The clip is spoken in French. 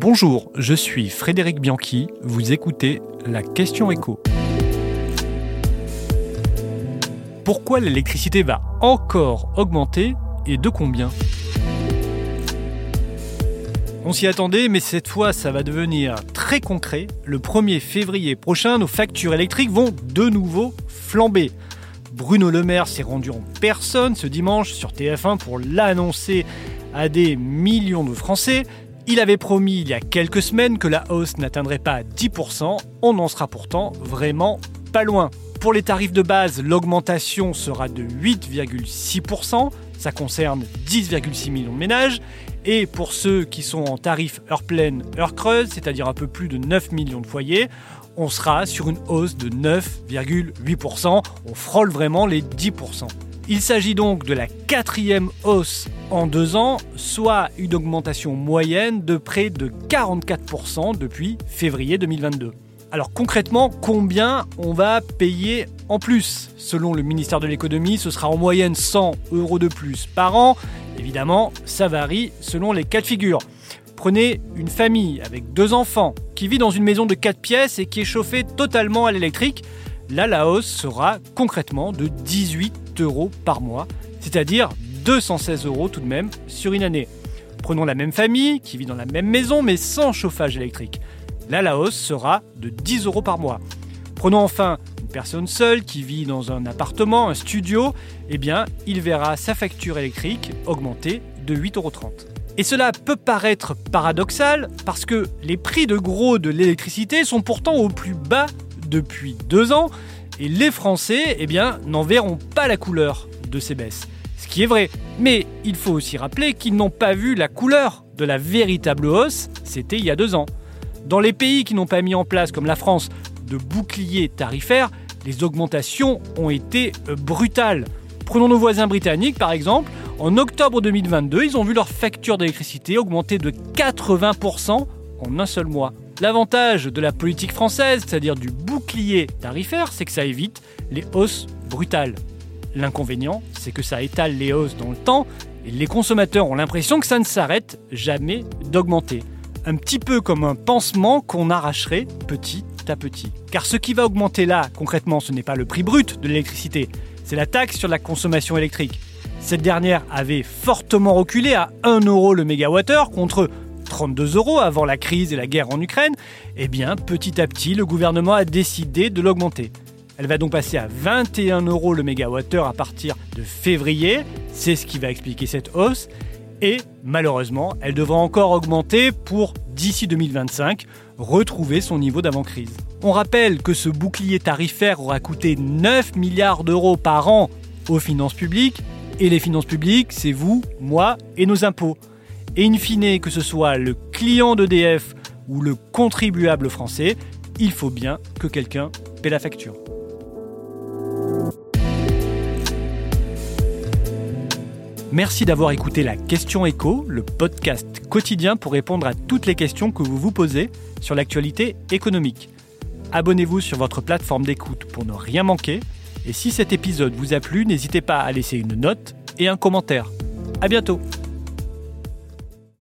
Bonjour, je suis Frédéric Bianchi, vous écoutez la question écho. Pourquoi l'électricité va encore augmenter et de combien? On s'y attendait, mais cette fois, ça va devenir très concret. Le 1er février prochain, nos factures électriques vont de nouveau flamber. Bruno Le Maire s'est rendu en personne ce dimanche sur TF1 pour l'annoncer à des millions de Français. Il avait promis il y a quelques semaines que la hausse n'atteindrait pas 10%. On en sera pourtant vraiment pas loin. Pour les tarifs de base, l'augmentation sera de 8,6%. Ça concerne 10,6 millions de ménages. Et pour ceux qui sont en tarif heure pleine, heure creuse, c'est-à-dire un peu plus de 9 millions de foyers, on sera sur une hausse de 9,8%. On frôle vraiment les 10%. Il s'agit donc de la quatrième hausse en deux ans, soit une augmentation moyenne de près de 44% depuis février 2022. Alors concrètement, combien on va payer en plus? Selon le ministère de l'économie, ce sera en moyenne 100 euros de plus par an. Évidemment, ça varie selon les cas de figure. Prenez une famille avec deux enfants qui vit dans une maison de 4 pièces et qui est chauffée totalement à l'électrique. Là, la hausse sera concrètement de 18 par mois, c'est-à-dire 216 euros tout de même sur une année. Prenons la même famille qui vit dans la même maison mais sans chauffage électrique. Là, la hausse sera de 10 euros par mois. Prenons enfin une personne seule qui vit dans un appartement, un studio, eh bien, il verra sa facture électrique augmenter de 8,30 euros. Et cela peut paraître paradoxal parce que les prix de gros de l'électricité sont pourtant au plus bas depuis deux ans et les Français eh bien, n'en verront pas la couleur de ces baisses. Ce qui est vrai. Mais il faut aussi rappeler qu'ils n'ont pas vu la couleur de la véritable hausse, c'était il y a deux ans. Dans les pays qui n'ont pas mis en place, comme la France, de boucliers tarifaires, les augmentations ont été euh, brutales. Prenons nos voisins britanniques par exemple. En octobre 2022, ils ont vu leur facture d'électricité augmenter de 80% en un seul mois. L'avantage de la politique française, c'est-à-dire du bouclier tarifaire, c'est que ça évite les hausses brutales. L'inconvénient, c'est que ça étale les hausses dans le temps et les consommateurs ont l'impression que ça ne s'arrête jamais d'augmenter un petit peu comme un pansement qu'on arracherait petit à petit. Car ce qui va augmenter là, concrètement, ce n'est pas le prix brut de l'électricité, c'est la taxe sur la consommation électrique. Cette dernière avait fortement reculé à 1 euro le mégawattheure contre 32 euros avant la crise et la guerre en Ukraine. Eh bien, petit à petit, le gouvernement a décidé de l'augmenter. Elle va donc passer à 21 euros le mégawattheure à partir de février. C'est ce qui va expliquer cette hausse et malheureusement, elle devra encore augmenter pour, d'ici 2025, retrouver son niveau d'avant-crise. On rappelle que ce bouclier tarifaire aura coûté 9 milliards d'euros par an aux finances publiques, et les finances publiques, c'est vous, moi et nos impôts. Et in fine, que ce soit le client d'EDF ou le contribuable français, il faut bien que quelqu'un paie la facture. Merci d'avoir écouté la Question Écho, le podcast quotidien pour répondre à toutes les questions que vous vous posez sur l'actualité économique. Abonnez-vous sur votre plateforme d'écoute pour ne rien manquer. Et si cet épisode vous a plu, n'hésitez pas à laisser une note et un commentaire. À bientôt!